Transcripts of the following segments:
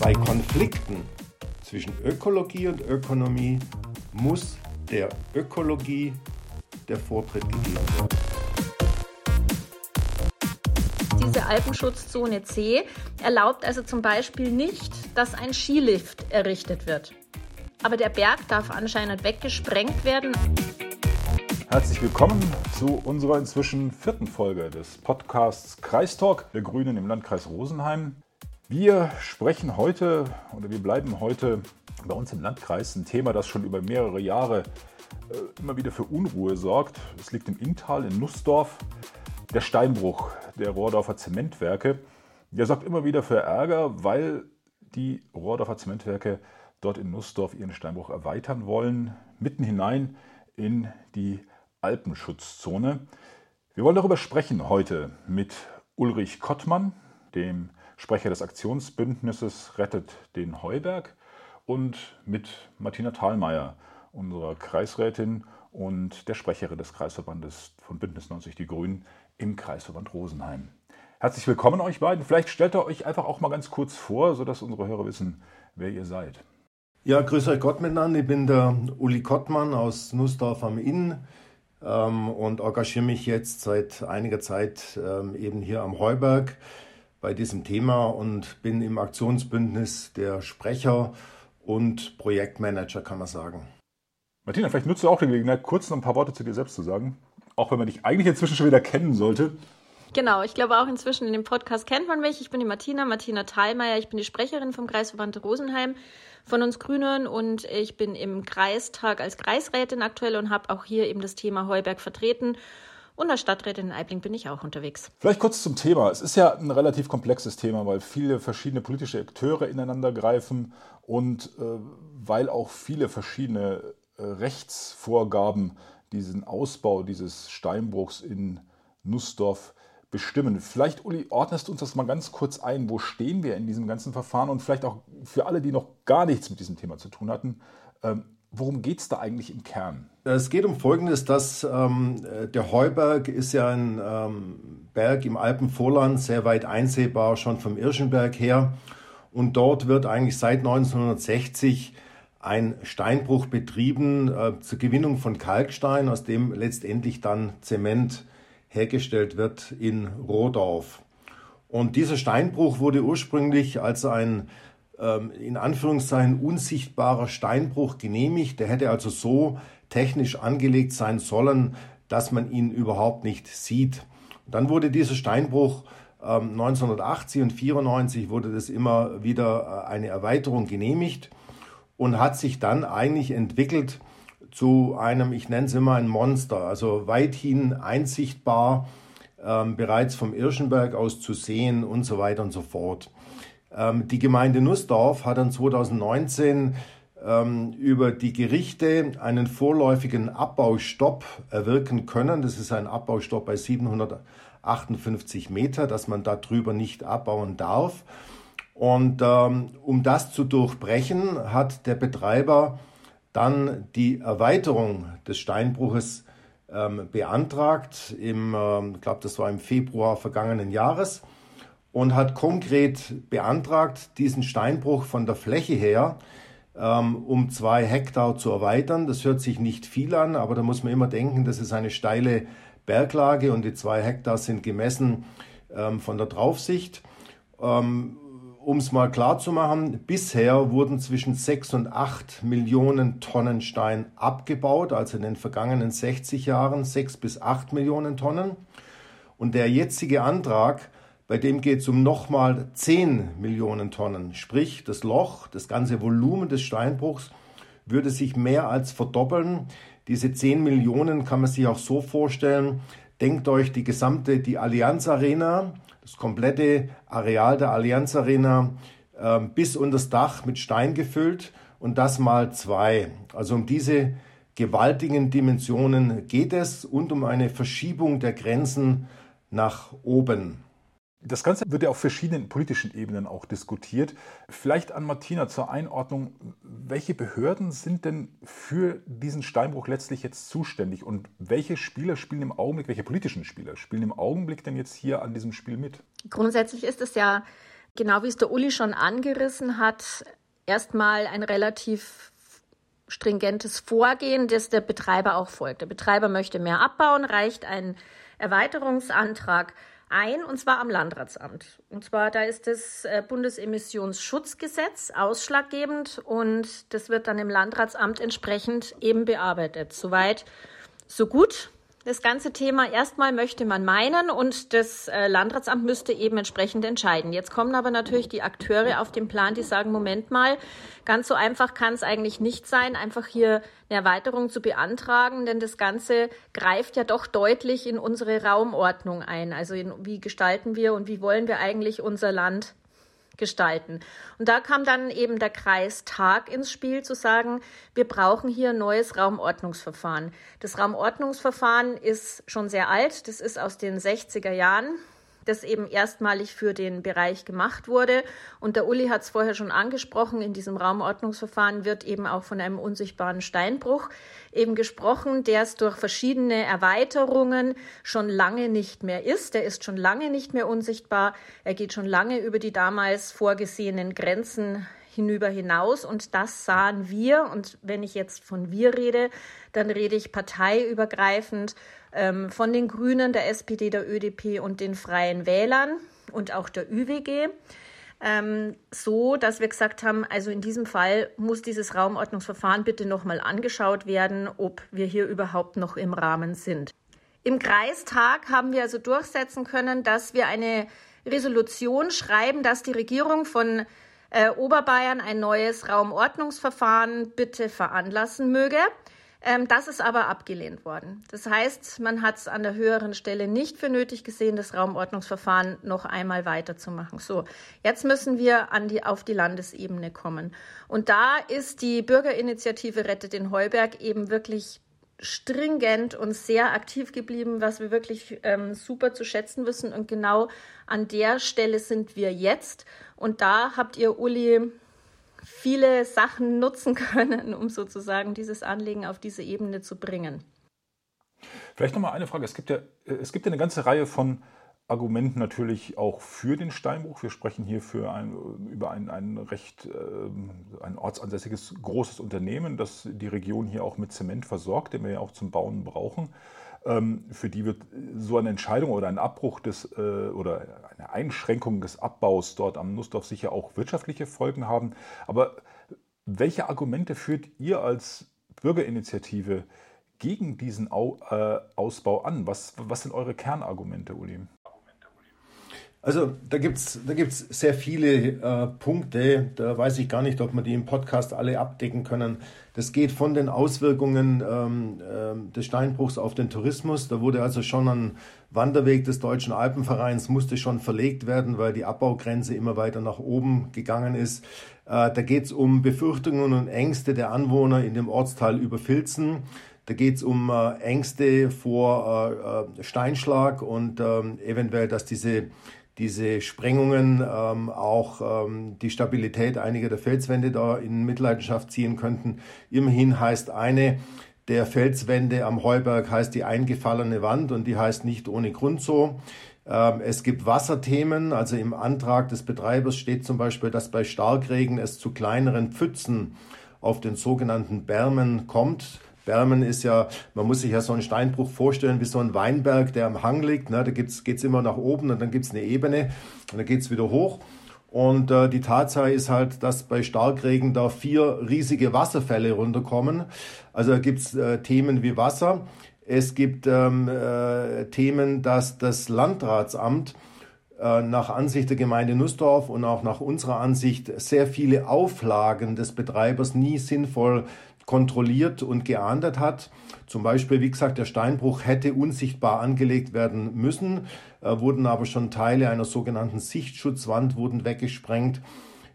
Bei Konflikten zwischen Ökologie und Ökonomie muss der Ökologie der Vortritt gegeben werden. Diese Alpenschutzzone C erlaubt also zum Beispiel nicht, dass ein Skilift errichtet wird. Aber der Berg darf anscheinend weggesprengt werden. Herzlich willkommen zu unserer inzwischen vierten Folge des Podcasts Kreistalk der Grünen im Landkreis Rosenheim. Wir sprechen heute oder wir bleiben heute bei uns im Landkreis ein Thema, das schon über mehrere Jahre äh, immer wieder für Unruhe sorgt. Es liegt im Inntal in Nussdorf. Der Steinbruch der Rohrdorfer Zementwerke. Der sorgt immer wieder für Ärger, weil die Rohrdorfer Zementwerke dort in Nussdorf ihren Steinbruch erweitern wollen, mitten hinein in die Alpenschutzzone. Wir wollen darüber sprechen heute mit Ulrich Kottmann, dem Sprecher des Aktionsbündnisses Rettet den Heuberg, und mit Martina Thalmeier, unserer Kreisrätin und der Sprecherin des Kreisverbandes von Bündnis 90 Die Grünen im Kreisverband Rosenheim. Herzlich willkommen euch beiden. Vielleicht stellt ihr euch einfach auch mal ganz kurz vor, sodass unsere Hörer wissen, wer ihr seid. Ja, grüß euch Gott miteinander. Ich bin der Uli Kottmann aus Nussdorf am Inn ähm, und engagiere mich jetzt seit einiger Zeit ähm, eben hier am Heuberg bei diesem Thema und bin im Aktionsbündnis der Sprecher und Projektmanager, kann man sagen. Martina, vielleicht nutzt du auch die Gelegenheit, kurz noch ein paar Worte zu dir selbst zu sagen, auch wenn man dich eigentlich inzwischen schon wieder kennen sollte. Genau, ich glaube auch inzwischen in dem Podcast kennt man mich. Ich bin die Martina, Martina Thalmeier. Ich bin die Sprecherin vom Kreisverband Rosenheim von uns Grünen und ich bin im Kreistag als Kreisrätin aktuell und habe auch hier eben das Thema Heuberg vertreten. Und als Stadträtin in Eibling bin ich auch unterwegs. Vielleicht kurz zum Thema. Es ist ja ein relativ komplexes Thema, weil viele verschiedene politische Akteure ineinander greifen und äh, weil auch viele verschiedene äh, Rechtsvorgaben diesen Ausbau dieses Steinbruchs in Nussdorf bestimmen. Vielleicht, Uli, ordnest du uns das mal ganz kurz ein. Wo stehen wir in diesem ganzen Verfahren? Und vielleicht auch für alle, die noch gar nichts mit diesem Thema zu tun hatten, ähm, worum geht es da eigentlich im Kern? Es geht um Folgendes, dass ähm, der Heuberg ist ja ein ähm, Berg im Alpenvorland, sehr weit einsehbar, schon vom Irschenberg her. Und dort wird eigentlich seit 1960 ein Steinbruch betrieben äh, zur Gewinnung von Kalkstein, aus dem letztendlich dann Zement hergestellt wird in Rohdorf. Und dieser Steinbruch wurde ursprünglich als ein ähm, in Anführungszeichen unsichtbarer Steinbruch genehmigt. Der hätte also so technisch angelegt sein sollen, dass man ihn überhaupt nicht sieht. Dann wurde dieser Steinbruch 1980 ähm, und 94 wurde das immer wieder äh, eine Erweiterung genehmigt und hat sich dann eigentlich entwickelt zu einem, ich nenne es immer ein Monster, also weithin einsichtbar, ähm, bereits vom Irschenberg aus zu sehen und so weiter und so fort. Ähm, die Gemeinde Nussdorf hat dann 2019 ähm, über die Gerichte einen vorläufigen Abbaustopp erwirken können. Das ist ein Abbaustopp bei 758 Meter, dass man darüber nicht abbauen darf. Und ähm, um das zu durchbrechen, hat der Betreiber dann die Erweiterung des Steinbruches ähm, beantragt, im, ähm, ich glaube, das war im Februar vergangenen Jahres, und hat konkret beantragt, diesen Steinbruch von der Fläche her ähm, um zwei Hektar zu erweitern. Das hört sich nicht viel an, aber da muss man immer denken, das ist eine steile Berglage und die zwei Hektar sind gemessen ähm, von der Draufsicht. Ähm, um es mal klar zu machen, bisher wurden zwischen 6 und 8 Millionen Tonnen Stein abgebaut, also in den vergangenen 60 Jahren 6 bis 8 Millionen Tonnen. Und der jetzige Antrag, bei dem geht es um nochmal 10 Millionen Tonnen, sprich das Loch, das ganze Volumen des Steinbruchs würde sich mehr als verdoppeln. Diese 10 Millionen kann man sich auch so vorstellen, denkt euch die gesamte, die Allianz Arena, das komplette Areal der Allianz Arena äh, bis unter das Dach mit Stein gefüllt und das mal zwei. Also um diese gewaltigen Dimensionen geht es und um eine Verschiebung der Grenzen nach oben. Das Ganze wird ja auf verschiedenen politischen Ebenen auch diskutiert. Vielleicht an Martina zur Einordnung, welche Behörden sind denn für diesen Steinbruch letztlich jetzt zuständig und welche Spieler spielen im Augenblick, welche politischen Spieler spielen im Augenblick denn jetzt hier an diesem Spiel mit? Grundsätzlich ist es ja Genau wie es der Uli schon angerissen hat, erstmal ein relativ stringentes Vorgehen, das der Betreiber auch folgt. Der Betreiber möchte mehr abbauen, reicht ein Erweiterungsantrag ein, und zwar am Landratsamt. Und zwar, da ist das äh, Bundesemissionsschutzgesetz ausschlaggebend und das wird dann im Landratsamt entsprechend eben bearbeitet. Soweit, so gut das ganze Thema erstmal möchte man meinen und das äh, Landratsamt müsste eben entsprechend entscheiden. Jetzt kommen aber natürlich die Akteure auf den Plan, die sagen, Moment mal, ganz so einfach kann es eigentlich nicht sein, einfach hier eine Erweiterung zu beantragen, denn das Ganze greift ja doch deutlich in unsere Raumordnung ein. Also in, wie gestalten wir und wie wollen wir eigentlich unser Land gestalten. Und da kam dann eben der Kreistag ins Spiel, zu sagen, wir brauchen hier ein neues Raumordnungsverfahren. Das Raumordnungsverfahren ist schon sehr alt, das ist aus den 60er Jahren das eben erstmalig für den Bereich gemacht wurde. Und der Uli hat es vorher schon angesprochen, in diesem Raumordnungsverfahren wird eben auch von einem unsichtbaren Steinbruch eben gesprochen, der es durch verschiedene Erweiterungen schon lange nicht mehr ist. Der ist schon lange nicht mehr unsichtbar. Er geht schon lange über die damals vorgesehenen Grenzen hinüber hinaus. Und das sahen wir. Und wenn ich jetzt von wir rede, dann rede ich parteiübergreifend ähm, von den Grünen, der SPD, der ÖDP und den Freien Wählern und auch der ÜWG. Ähm, so, dass wir gesagt haben, also in diesem Fall muss dieses Raumordnungsverfahren bitte nochmal angeschaut werden, ob wir hier überhaupt noch im Rahmen sind. Im Kreistag haben wir also durchsetzen können, dass wir eine Resolution schreiben, dass die Regierung von äh, Oberbayern ein neues Raumordnungsverfahren bitte veranlassen möge. Ähm, das ist aber abgelehnt worden. Das heißt, man hat es an der höheren Stelle nicht für nötig gesehen, das Raumordnungsverfahren noch einmal weiterzumachen. So, jetzt müssen wir an die, auf die Landesebene kommen. Und da ist die Bürgerinitiative Rettet den Heuberg eben wirklich stringent und sehr aktiv geblieben, was wir wirklich ähm, super zu schätzen wissen. Und genau an der Stelle sind wir jetzt. Und da habt ihr, Uli, viele Sachen nutzen können, um sozusagen dieses Anliegen auf diese Ebene zu bringen. Vielleicht nochmal eine Frage. Es gibt, ja, es gibt ja eine ganze Reihe von Argumenten natürlich auch für den Steinbruch. Wir sprechen hier für ein, über ein, ein recht äh, ein ortsansässiges großes Unternehmen, das die Region hier auch mit Zement versorgt, den wir ja auch zum Bauen brauchen. Ähm, für die wird so eine Entscheidung oder ein Abbruch des äh, oder eine Einschränkung des Abbaus dort am Nussdorf sicher auch wirtschaftliche Folgen haben. Aber welche Argumente führt ihr als Bürgerinitiative gegen diesen äh, Ausbau an? Was, was sind eure Kernargumente, Uli? Also da gibt es da gibt's sehr viele äh, Punkte, da weiß ich gar nicht, ob wir die im Podcast alle abdecken können. Das geht von den Auswirkungen ähm, äh, des Steinbruchs auf den Tourismus. Da wurde also schon ein Wanderweg des Deutschen Alpenvereins, musste schon verlegt werden, weil die Abbaugrenze immer weiter nach oben gegangen ist. Äh, da geht es um Befürchtungen und Ängste der Anwohner in dem Ortsteil Überfilzen. Da geht es um äh, Ängste vor äh, äh, Steinschlag und ähm, eventuell, dass diese diese Sprengungen ähm, auch ähm, die Stabilität einiger der Felswände da in Mitleidenschaft ziehen könnten. Immerhin heißt eine der Felswände am Heuberg heißt die eingefallene Wand und die heißt nicht ohne Grund so. Ähm, es gibt Wasserthemen, also im Antrag des Betreibers steht zum Beispiel, dass bei Starkregen es zu kleineren Pfützen auf den sogenannten Bermen kommt. Bermen ist ja, man muss sich ja so einen Steinbruch vorstellen wie so ein Weinberg, der am Hang liegt. Ne? Da geht es immer nach oben und dann gibt es eine Ebene und dann geht es wieder hoch. Und äh, die Tatsache ist halt, dass bei Starkregen da vier riesige Wasserfälle runterkommen. Also gibt es äh, Themen wie Wasser. Es gibt ähm, äh, Themen, dass das Landratsamt äh, nach Ansicht der Gemeinde Nussdorf und auch nach unserer Ansicht sehr viele Auflagen des Betreibers nie sinnvoll kontrolliert und geahndet hat. Zum Beispiel, wie gesagt, der Steinbruch hätte unsichtbar angelegt werden müssen, äh, wurden aber schon Teile einer sogenannten Sichtschutzwand wurden weggesprengt.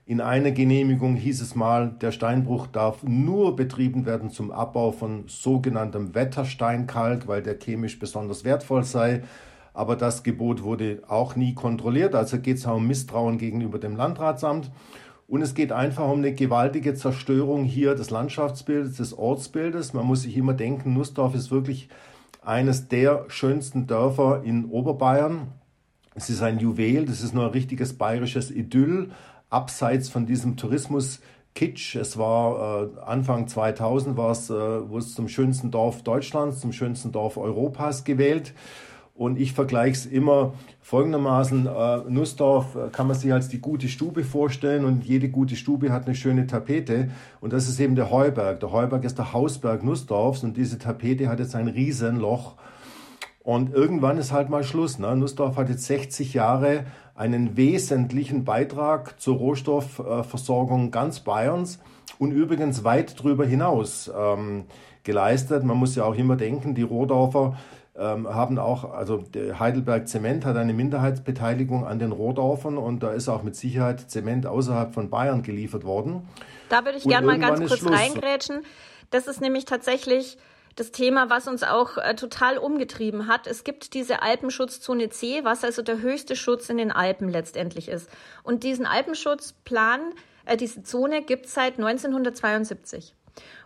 In einer Genehmigung hieß es mal, der Steinbruch darf nur betrieben werden zum Abbau von sogenanntem Wettersteinkalk, weil der chemisch besonders wertvoll sei. Aber das Gebot wurde auch nie kontrolliert. Also geht es auch um Misstrauen gegenüber dem Landratsamt. Und es geht einfach um eine gewaltige Zerstörung hier des Landschaftsbildes, des Ortsbildes. Man muss sich immer denken, Nussdorf ist wirklich eines der schönsten Dörfer in Oberbayern. Es ist ein Juwel, das ist nur ein richtiges bayerisches Idyll, abseits von diesem Tourismus. Kitsch. Es war äh, Anfang 2000 war es, äh, wurde es zum schönsten Dorf Deutschlands, zum schönsten Dorf Europas gewählt. Und ich vergleiche es immer folgendermaßen. Äh, Nussdorf äh, kann man sich als die gute Stube vorstellen und jede gute Stube hat eine schöne Tapete. Und das ist eben der Heuberg. Der Heuberg ist der Hausberg Nussdorfs und diese Tapete hat jetzt ein Riesenloch. Und irgendwann ist halt mal Schluss. Ne? Nussdorf hat jetzt 60 Jahre einen wesentlichen Beitrag zur Rohstoffversorgung ganz Bayerns und übrigens weit darüber hinaus ähm, geleistet. Man muss ja auch immer denken, die Rohdorfer ähm, haben auch, also Heidelberg Zement hat eine Minderheitsbeteiligung an den Rohdorfern und da ist auch mit Sicherheit Zement außerhalb von Bayern geliefert worden. Da würde ich gerne mal ganz kurz Schluss. reingrätschen. Das ist nämlich tatsächlich das Thema, was uns auch äh, total umgetrieben hat. Es gibt diese Alpenschutzzone C, was also der höchste Schutz in den Alpen letztendlich ist. Und diesen Alpenschutzplan, äh, diese Zone gibt es seit 1972.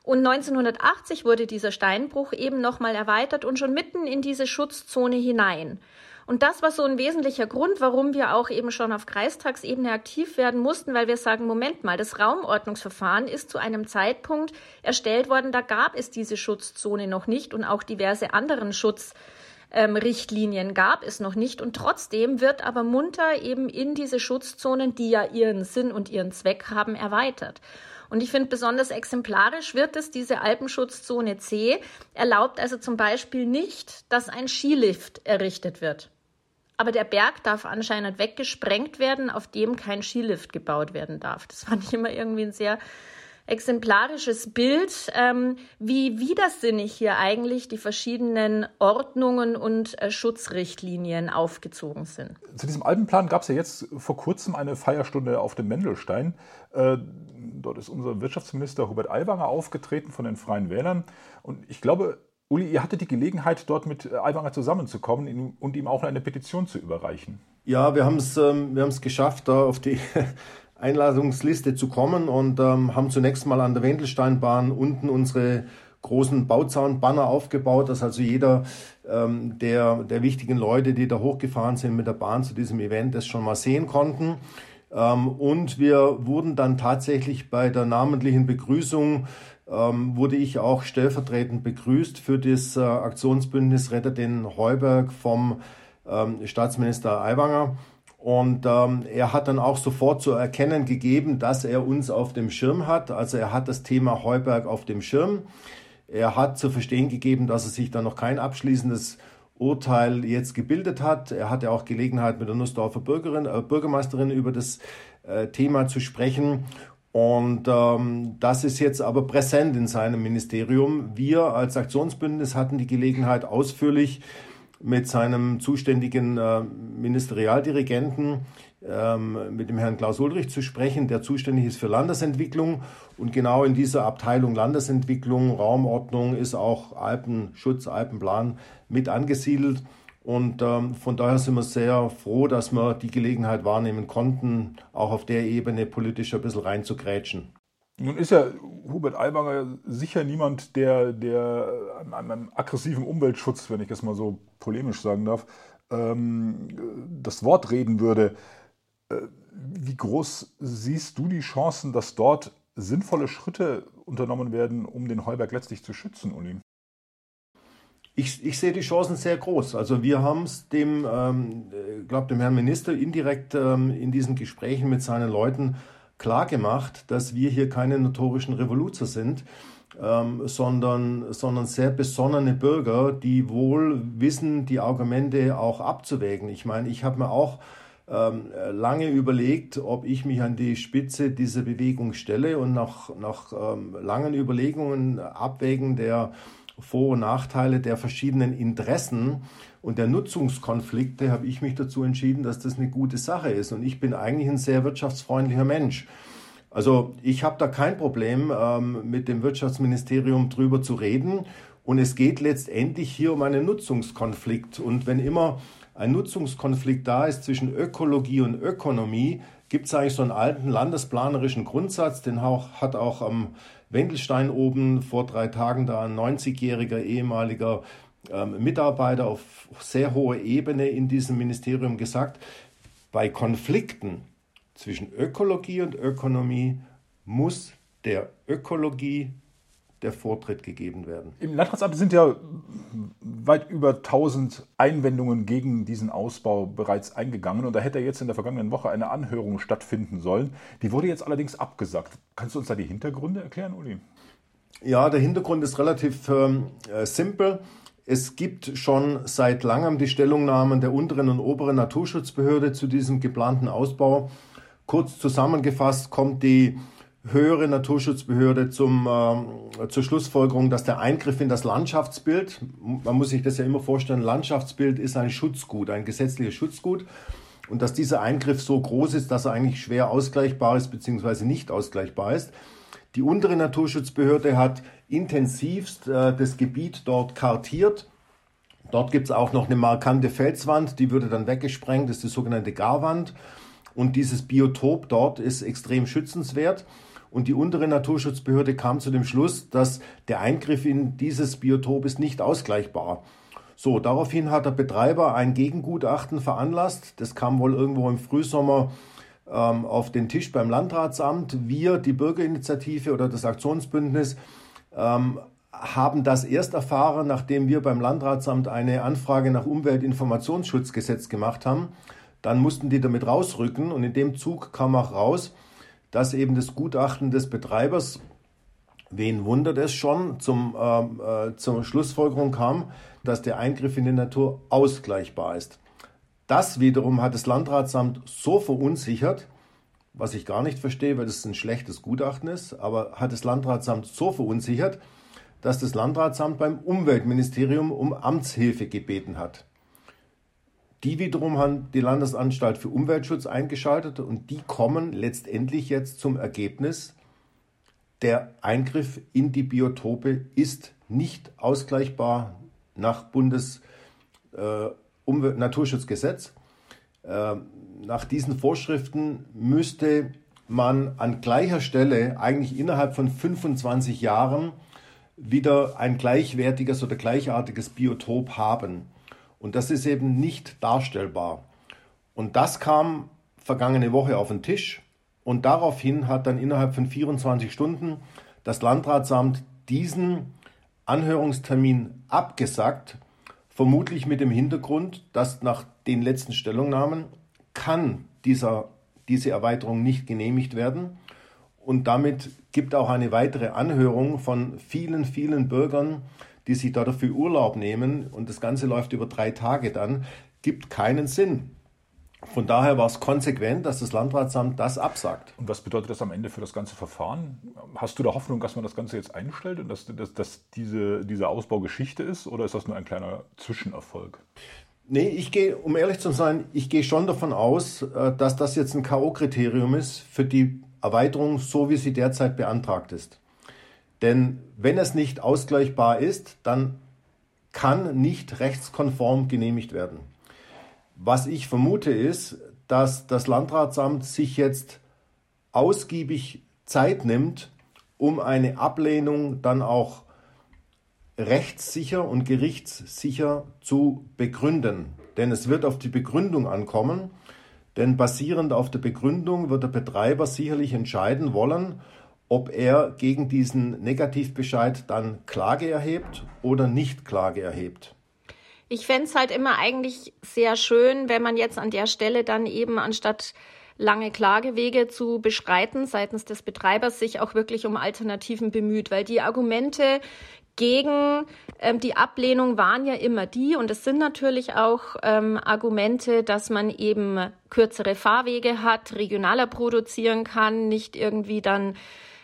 Und 1980 wurde dieser Steinbruch eben nochmal erweitert und schon mitten in diese Schutzzone hinein. Und das war so ein wesentlicher Grund, warum wir auch eben schon auf Kreistagsebene aktiv werden mussten, weil wir sagen, Moment mal, das Raumordnungsverfahren ist zu einem Zeitpunkt erstellt worden, da gab es diese Schutzzone noch nicht und auch diverse anderen Schutzrichtlinien ähm, gab es noch nicht. Und trotzdem wird aber munter eben in diese Schutzzonen, die ja ihren Sinn und ihren Zweck haben, erweitert. Und ich finde besonders exemplarisch wird es, diese Alpenschutzzone C erlaubt also zum Beispiel nicht, dass ein Skilift errichtet wird. Aber der Berg darf anscheinend weggesprengt werden, auf dem kein Skilift gebaut werden darf. Das fand ich immer irgendwie ein sehr exemplarisches Bild, ähm, wie widersinnig hier eigentlich die verschiedenen Ordnungen und äh, Schutzrichtlinien aufgezogen sind. Zu diesem Alpenplan gab es ja jetzt vor kurzem eine Feierstunde auf dem Mendelstein. Äh, dort ist unser Wirtschaftsminister Hubert Aiwanger aufgetreten von den Freien Wählern. Und ich glaube, Uli, ihr hattet die Gelegenheit, dort mit Aiwanger zusammenzukommen und ihm auch eine Petition zu überreichen. Ja, wir haben es ähm, geschafft, da auf die Einladungsliste zu kommen und ähm, haben zunächst mal an der Wendelsteinbahn unten unsere großen Bauzaunbanner aufgebaut, dass also jeder ähm, der, der wichtigen Leute, die da hochgefahren sind mit der Bahn zu diesem Event, das schon mal sehen konnten. Ähm, und wir wurden dann tatsächlich bei der namentlichen Begrüßung ähm, wurde ich auch stellvertretend begrüßt für das äh, Aktionsbündnis Retter den Heuberg vom ähm, Staatsminister Aiwanger. Und ähm, er hat dann auch sofort zu erkennen gegeben, dass er uns auf dem Schirm hat. Also er hat das Thema Heuberg auf dem Schirm. Er hat zu verstehen gegeben, dass er sich da noch kein abschließendes Urteil jetzt gebildet hat. Er hatte auch Gelegenheit, mit der Nussdorfer Bürgerin, äh, Bürgermeisterin über das äh, Thema zu sprechen. Und ähm, das ist jetzt aber präsent in seinem Ministerium. Wir als Aktionsbündnis hatten die Gelegenheit, ausführlich mit seinem zuständigen äh, Ministerialdirigenten, ähm, mit dem Herrn Klaus Ulrich zu sprechen, der zuständig ist für Landesentwicklung. Und genau in dieser Abteilung Landesentwicklung, Raumordnung ist auch Alpenschutz, Alpenplan mit angesiedelt. Und ähm, von daher sind wir sehr froh, dass wir die Gelegenheit wahrnehmen konnten, auch auf der Ebene politisch ein bisschen reinzugrätschen. Nun ist ja Hubert Aiwanger sicher niemand, der, der an einem aggressiven Umweltschutz, wenn ich das mal so polemisch sagen darf, ähm, das Wort reden würde. Äh, wie groß siehst du die Chancen, dass dort sinnvolle Schritte unternommen werden, um den Heuberg letztlich zu schützen, Uli? Ich, ich sehe die Chancen sehr groß. Also wir haben es dem, ähm, glaube dem Herrn Minister indirekt ähm, in diesen Gesprächen mit seinen Leuten klar gemacht, dass wir hier keine notorischen Revoluzer sind, ähm, sondern, sondern sehr besonnene Bürger, die wohl wissen, die Argumente auch abzuwägen. Ich meine, ich habe mir auch ähm, lange überlegt, ob ich mich an die Spitze dieser Bewegung stelle und nach, nach ähm, langen Überlegungen, Abwägen der vor- und Nachteile der verschiedenen Interessen und der Nutzungskonflikte habe ich mich dazu entschieden, dass das eine gute Sache ist. Und ich bin eigentlich ein sehr wirtschaftsfreundlicher Mensch. Also ich habe da kein Problem, ähm, mit dem Wirtschaftsministerium drüber zu reden. Und es geht letztendlich hier um einen Nutzungskonflikt. Und wenn immer ein Nutzungskonflikt da ist zwischen Ökologie und Ökonomie, gibt es eigentlich so einen alten landesplanerischen Grundsatz, den auch, hat auch am Wendelstein oben vor drei Tagen da ein 90-jähriger ehemaliger ähm, Mitarbeiter auf sehr hoher Ebene in diesem Ministerium gesagt, bei Konflikten zwischen Ökologie und Ökonomie muss der Ökologie der Vortritt gegeben werden. Im Landratsamt sind ja weit über 1000 Einwendungen gegen diesen Ausbau bereits eingegangen und da hätte jetzt in der vergangenen Woche eine Anhörung stattfinden sollen. Die wurde jetzt allerdings abgesagt. Kannst du uns da die Hintergründe erklären, Uli? Ja, der Hintergrund ist relativ ähm, äh, simpel. Es gibt schon seit langem die Stellungnahmen der unteren und oberen Naturschutzbehörde zu diesem geplanten Ausbau. Kurz zusammengefasst kommt die höhere Naturschutzbehörde zum, äh, zur Schlussfolgerung, dass der Eingriff in das Landschaftsbild, man muss sich das ja immer vorstellen, Landschaftsbild ist ein Schutzgut, ein gesetzliches Schutzgut und dass dieser Eingriff so groß ist, dass er eigentlich schwer ausgleichbar ist bzw. nicht ausgleichbar ist. Die untere Naturschutzbehörde hat intensivst äh, das Gebiet dort kartiert. Dort gibt es auch noch eine markante Felswand, die würde dann weggesprengt, das ist die sogenannte Garwand. Und dieses Biotop dort ist extrem schützenswert. Und die untere Naturschutzbehörde kam zu dem Schluss, dass der Eingriff in dieses Biotop ist nicht ausgleichbar. So, daraufhin hat der Betreiber ein Gegengutachten veranlasst. Das kam wohl irgendwo im Frühsommer ähm, auf den Tisch beim Landratsamt. Wir, die Bürgerinitiative oder das Aktionsbündnis, ähm, haben das erst erfahren, nachdem wir beim Landratsamt eine Anfrage nach Umweltinformationsschutzgesetz gemacht haben. Dann mussten die damit rausrücken und in dem Zug kam auch raus, dass eben das Gutachten des Betreibers, wen wundert es schon, zum, ähm, äh, zur Schlussfolgerung kam, dass der Eingriff in die Natur ausgleichbar ist. Das wiederum hat das Landratsamt so verunsichert, was ich gar nicht verstehe, weil das ein schlechtes Gutachten ist, aber hat das Landratsamt so verunsichert, dass das Landratsamt beim Umweltministerium um Amtshilfe gebeten hat. Die wiederum haben die Landesanstalt für Umweltschutz eingeschaltet und die kommen letztendlich jetzt zum Ergebnis, der Eingriff in die Biotope ist nicht ausgleichbar nach Bundes äh, Naturschutzgesetz. Äh, nach diesen Vorschriften müsste man an gleicher Stelle eigentlich innerhalb von 25 Jahren wieder ein gleichwertiges oder gleichartiges Biotop haben. Und das ist eben nicht darstellbar. Und das kam vergangene Woche auf den Tisch. Und daraufhin hat dann innerhalb von 24 Stunden das Landratsamt diesen Anhörungstermin abgesagt, vermutlich mit dem Hintergrund, dass nach den letzten Stellungnahmen kann dieser, diese Erweiterung nicht genehmigt werden. Und damit gibt auch eine weitere Anhörung von vielen, vielen Bürgern die sich da dafür Urlaub nehmen und das Ganze läuft über drei Tage dann, gibt keinen Sinn. Von daher war es konsequent, dass das Landratsamt das absagt. Und was bedeutet das am Ende für das ganze Verfahren? Hast du da Hoffnung, dass man das Ganze jetzt einstellt und dass, dass, dass diese, diese Ausbau Geschichte ist oder ist das nur ein kleiner Zwischenerfolg? Nee, ich gehe, um ehrlich zu sein, ich gehe schon davon aus, äh, dass das jetzt ein K.O.-Kriterium ist für die Erweiterung, so wie sie derzeit beantragt ist. Denn wenn es nicht ausgleichbar ist, dann kann nicht rechtskonform genehmigt werden. Was ich vermute ist, dass das Landratsamt sich jetzt ausgiebig Zeit nimmt, um eine Ablehnung dann auch rechtssicher und gerichtssicher zu begründen. Denn es wird auf die Begründung ankommen, denn basierend auf der Begründung wird der Betreiber sicherlich entscheiden wollen, ob er gegen diesen Negativbescheid dann Klage erhebt oder nicht Klage erhebt. Ich fände es halt immer eigentlich sehr schön, wenn man jetzt an der Stelle dann eben anstatt lange Klagewege zu beschreiten seitens des Betreibers sich auch wirklich um Alternativen bemüht, weil die Argumente gegen ähm, die Ablehnung waren ja immer die, und es sind natürlich auch ähm, Argumente, dass man eben kürzere Fahrwege hat, regionaler produzieren kann, nicht irgendwie dann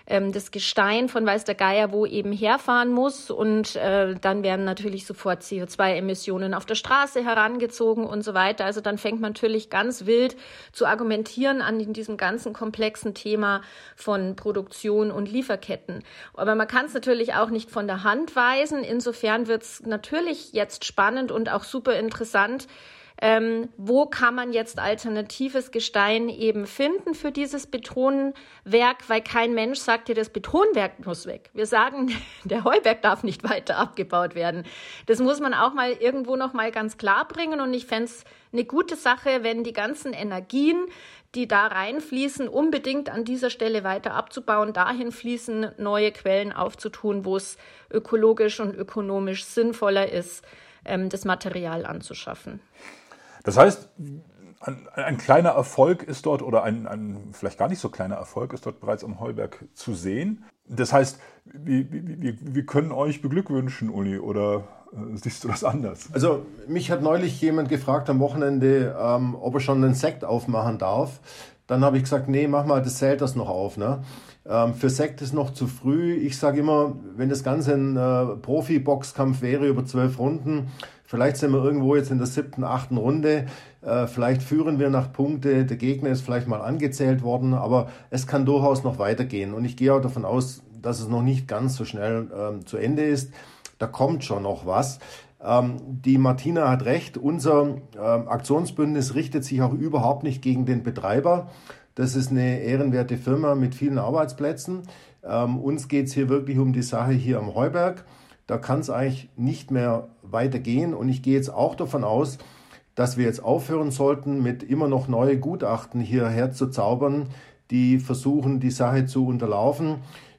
ähm, das Gestein von Weiß der Geier wo eben herfahren muss. Und äh, dann werden natürlich sofort CO2-Emissionen auf der Straße herangezogen und so weiter. Also dann fängt man natürlich ganz wild zu argumentieren an diesem ganzen komplexen Thema von Produktion und Lieferketten. Aber man kann es natürlich auch nicht von der Hand weisen. Insofern wird es natürlich jetzt spannend und auch super interessant, ähm, wo kann man jetzt alternatives Gestein eben finden für dieses Betonwerk, weil kein Mensch sagt dir, das Betonwerk muss weg. Wir sagen, der Heuberg darf nicht weiter abgebaut werden. Das muss man auch mal irgendwo noch mal ganz klar bringen und ich fände es eine gute Sache, wenn die ganzen Energien, die da reinfließen, unbedingt an dieser Stelle weiter abzubauen, dahin fließen, neue Quellen aufzutun, wo es ökologisch und ökonomisch sinnvoller ist, ähm, das Material anzuschaffen. Das heißt, ein, ein, kleiner Erfolg ist dort, oder ein, ein, vielleicht gar nicht so kleiner Erfolg ist dort bereits am Heuberg zu sehen. Das heißt, wir, wir, wir können euch beglückwünschen, Uli, oder äh, siehst du das anders? Also mich hat neulich jemand gefragt am Wochenende, ähm, ob er schon einen Sekt aufmachen darf. Dann habe ich gesagt, nee, mach mal das Zelt das noch auf. Ne? Ähm, für Sekt ist noch zu früh. Ich sage immer, wenn das Ganze ein äh, Profi-Boxkampf wäre über zwölf Runden, Vielleicht sind wir irgendwo jetzt in der siebten, achten Runde. Äh, vielleicht führen wir nach Punkte. Der Gegner ist vielleicht mal angezählt worden, aber es kann durchaus noch weitergehen. Und ich gehe auch davon aus, dass es noch nicht ganz so schnell ähm, zu Ende ist. Da kommt schon noch was. Ähm, die Martina hat recht. Unser ähm, Aktionsbündnis richtet sich auch überhaupt nicht gegen den Betreiber. Das ist eine ehrenwerte Firma mit vielen Arbeitsplätzen. Ähm, uns geht es hier wirklich um die Sache hier am Heuberg. Da kann es eigentlich nicht mehr weitergehen. Und ich gehe jetzt auch davon aus, dass wir jetzt aufhören sollten, mit immer noch neue Gutachten hierher zu zaubern, die versuchen, die Sache zu unterlaufen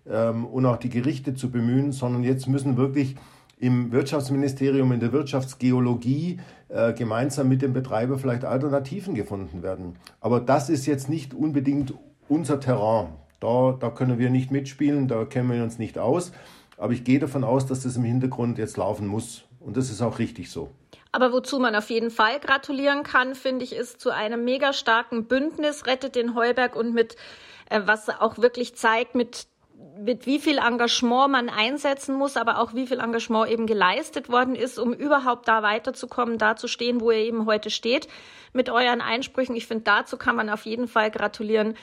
ähm, und auch die Gerichte zu bemühen, sondern jetzt müssen wirklich im Wirtschaftsministerium, in der Wirtschaftsgeologie äh, gemeinsam mit dem Betreiber vielleicht Alternativen gefunden werden. Aber das ist jetzt nicht unbedingt unser Terrain. Da, da können wir nicht mitspielen, da kennen wir uns nicht aus. Aber ich gehe davon aus, dass das im Hintergrund jetzt laufen muss. Und das ist auch richtig so. Aber wozu man auf jeden Fall gratulieren kann, finde ich, ist zu einem mega starken Bündnis Rettet den Heuberg und mit, äh, was auch wirklich zeigt, mit mit wie viel Engagement man einsetzen muss, aber auch wie viel Engagement eben geleistet worden ist, um überhaupt da weiterzukommen, da zu stehen, wo ihr eben heute steht, mit euren Einsprüchen. Ich finde, dazu kann man auf jeden Fall gratulieren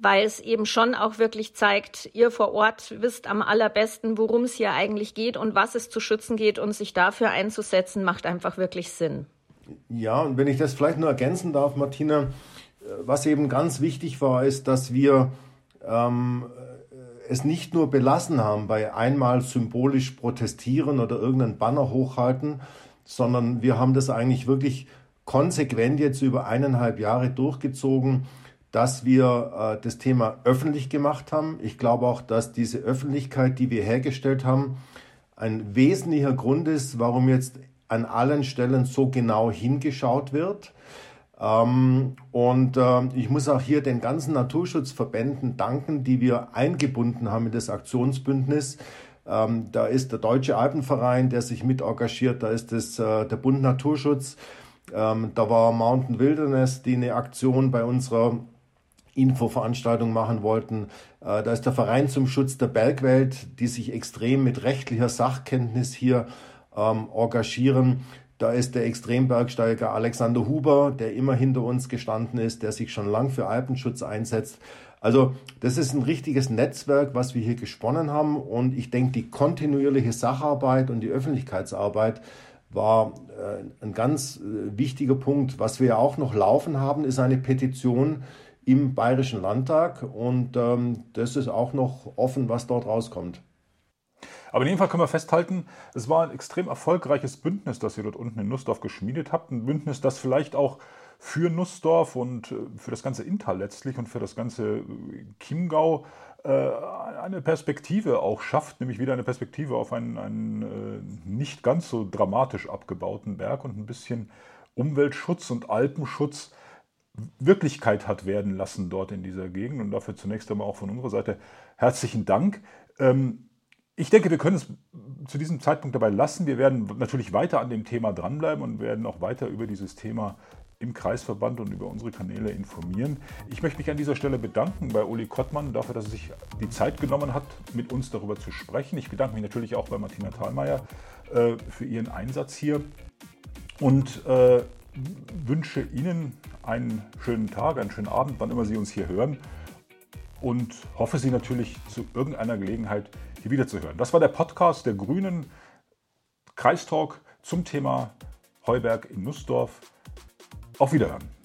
weil es eben schon auch wirklich zeigt, ihr vor Ort wisst am allerbesten, worum es hier eigentlich geht und was es zu schützen geht und sich dafür einzusetzen, macht einfach wirklich Sinn. Ja, und wenn ich das vielleicht nur ergänzen darf, Martina, was eben ganz wichtig war, ist, dass wir ähm, es nicht nur belassen haben bei einmal symbolisch protestieren oder irgendeinen Banner hochhalten, sondern wir haben das eigentlich wirklich konsequent jetzt über eineinhalb Jahre durchgezogen dass wir äh, das Thema öffentlich gemacht haben. Ich glaube auch, dass diese Öffentlichkeit, die wir hergestellt haben, ein wesentlicher Grund ist, warum jetzt an allen Stellen so genau hingeschaut wird. Ähm, und äh, ich muss auch hier den ganzen Naturschutzverbänden danken, die wir eingebunden haben in das Aktionsbündnis. Ähm, da ist der Deutsche Alpenverein, der sich mit engagiert, da ist das, äh, der Bund Naturschutz, ähm, da war Mountain Wilderness, die eine Aktion bei unserer Infoveranstaltung machen wollten. Äh, da ist der Verein zum Schutz der Bergwelt, die sich extrem mit rechtlicher Sachkenntnis hier ähm, engagieren. Da ist der Extrembergsteiger Alexander Huber, der immer hinter uns gestanden ist, der sich schon lang für Alpenschutz einsetzt. Also das ist ein richtiges Netzwerk, was wir hier gesponnen haben. Und ich denke, die kontinuierliche Sacharbeit und die Öffentlichkeitsarbeit war äh, ein ganz äh, wichtiger Punkt. Was wir auch noch laufen haben, ist eine Petition im Bayerischen Landtag und ähm, das ist auch noch offen, was dort rauskommt. Aber in jedem Fall können wir festhalten, es war ein extrem erfolgreiches Bündnis, das ihr dort unten in Nussdorf geschmiedet habt. Ein Bündnis, das vielleicht auch für Nussdorf und äh, für das ganze Inntal letztlich und für das ganze äh, Chiemgau äh, eine Perspektive auch schafft, nämlich wieder eine Perspektive auf einen, einen nicht ganz so dramatisch abgebauten Berg und ein bisschen Umweltschutz und Alpenschutz Wirklichkeit hat werden lassen dort in dieser Gegend. Und dafür zunächst einmal auch von unserer Seite herzlichen Dank. Ähm, ich denke, wir können es zu diesem Zeitpunkt dabei lassen. Wir werden natürlich weiter an dem Thema dranbleiben und werden auch weiter über dieses Thema im Kreisverband und über unsere Kanäle informieren. Ich möchte mich an dieser Stelle bedanken bei Uli Kottmann dafür, dass er sich die Zeit genommen hat, mit uns darüber zu sprechen. Ich bedanke mich natürlich auch bei Martina Thalmeier äh, für ihren Einsatz hier und äh, wünsche Ihnen einen schönen Tag, einen schönen Abend, wann immer Sie uns hier hören und hoffe Sie natürlich zu irgendeiner Gelegenheit hier wieder zu hören. Das war der Podcast der Grünen Kreistalk zum Thema Heuberg in Nussdorf. Auf Wiederhören.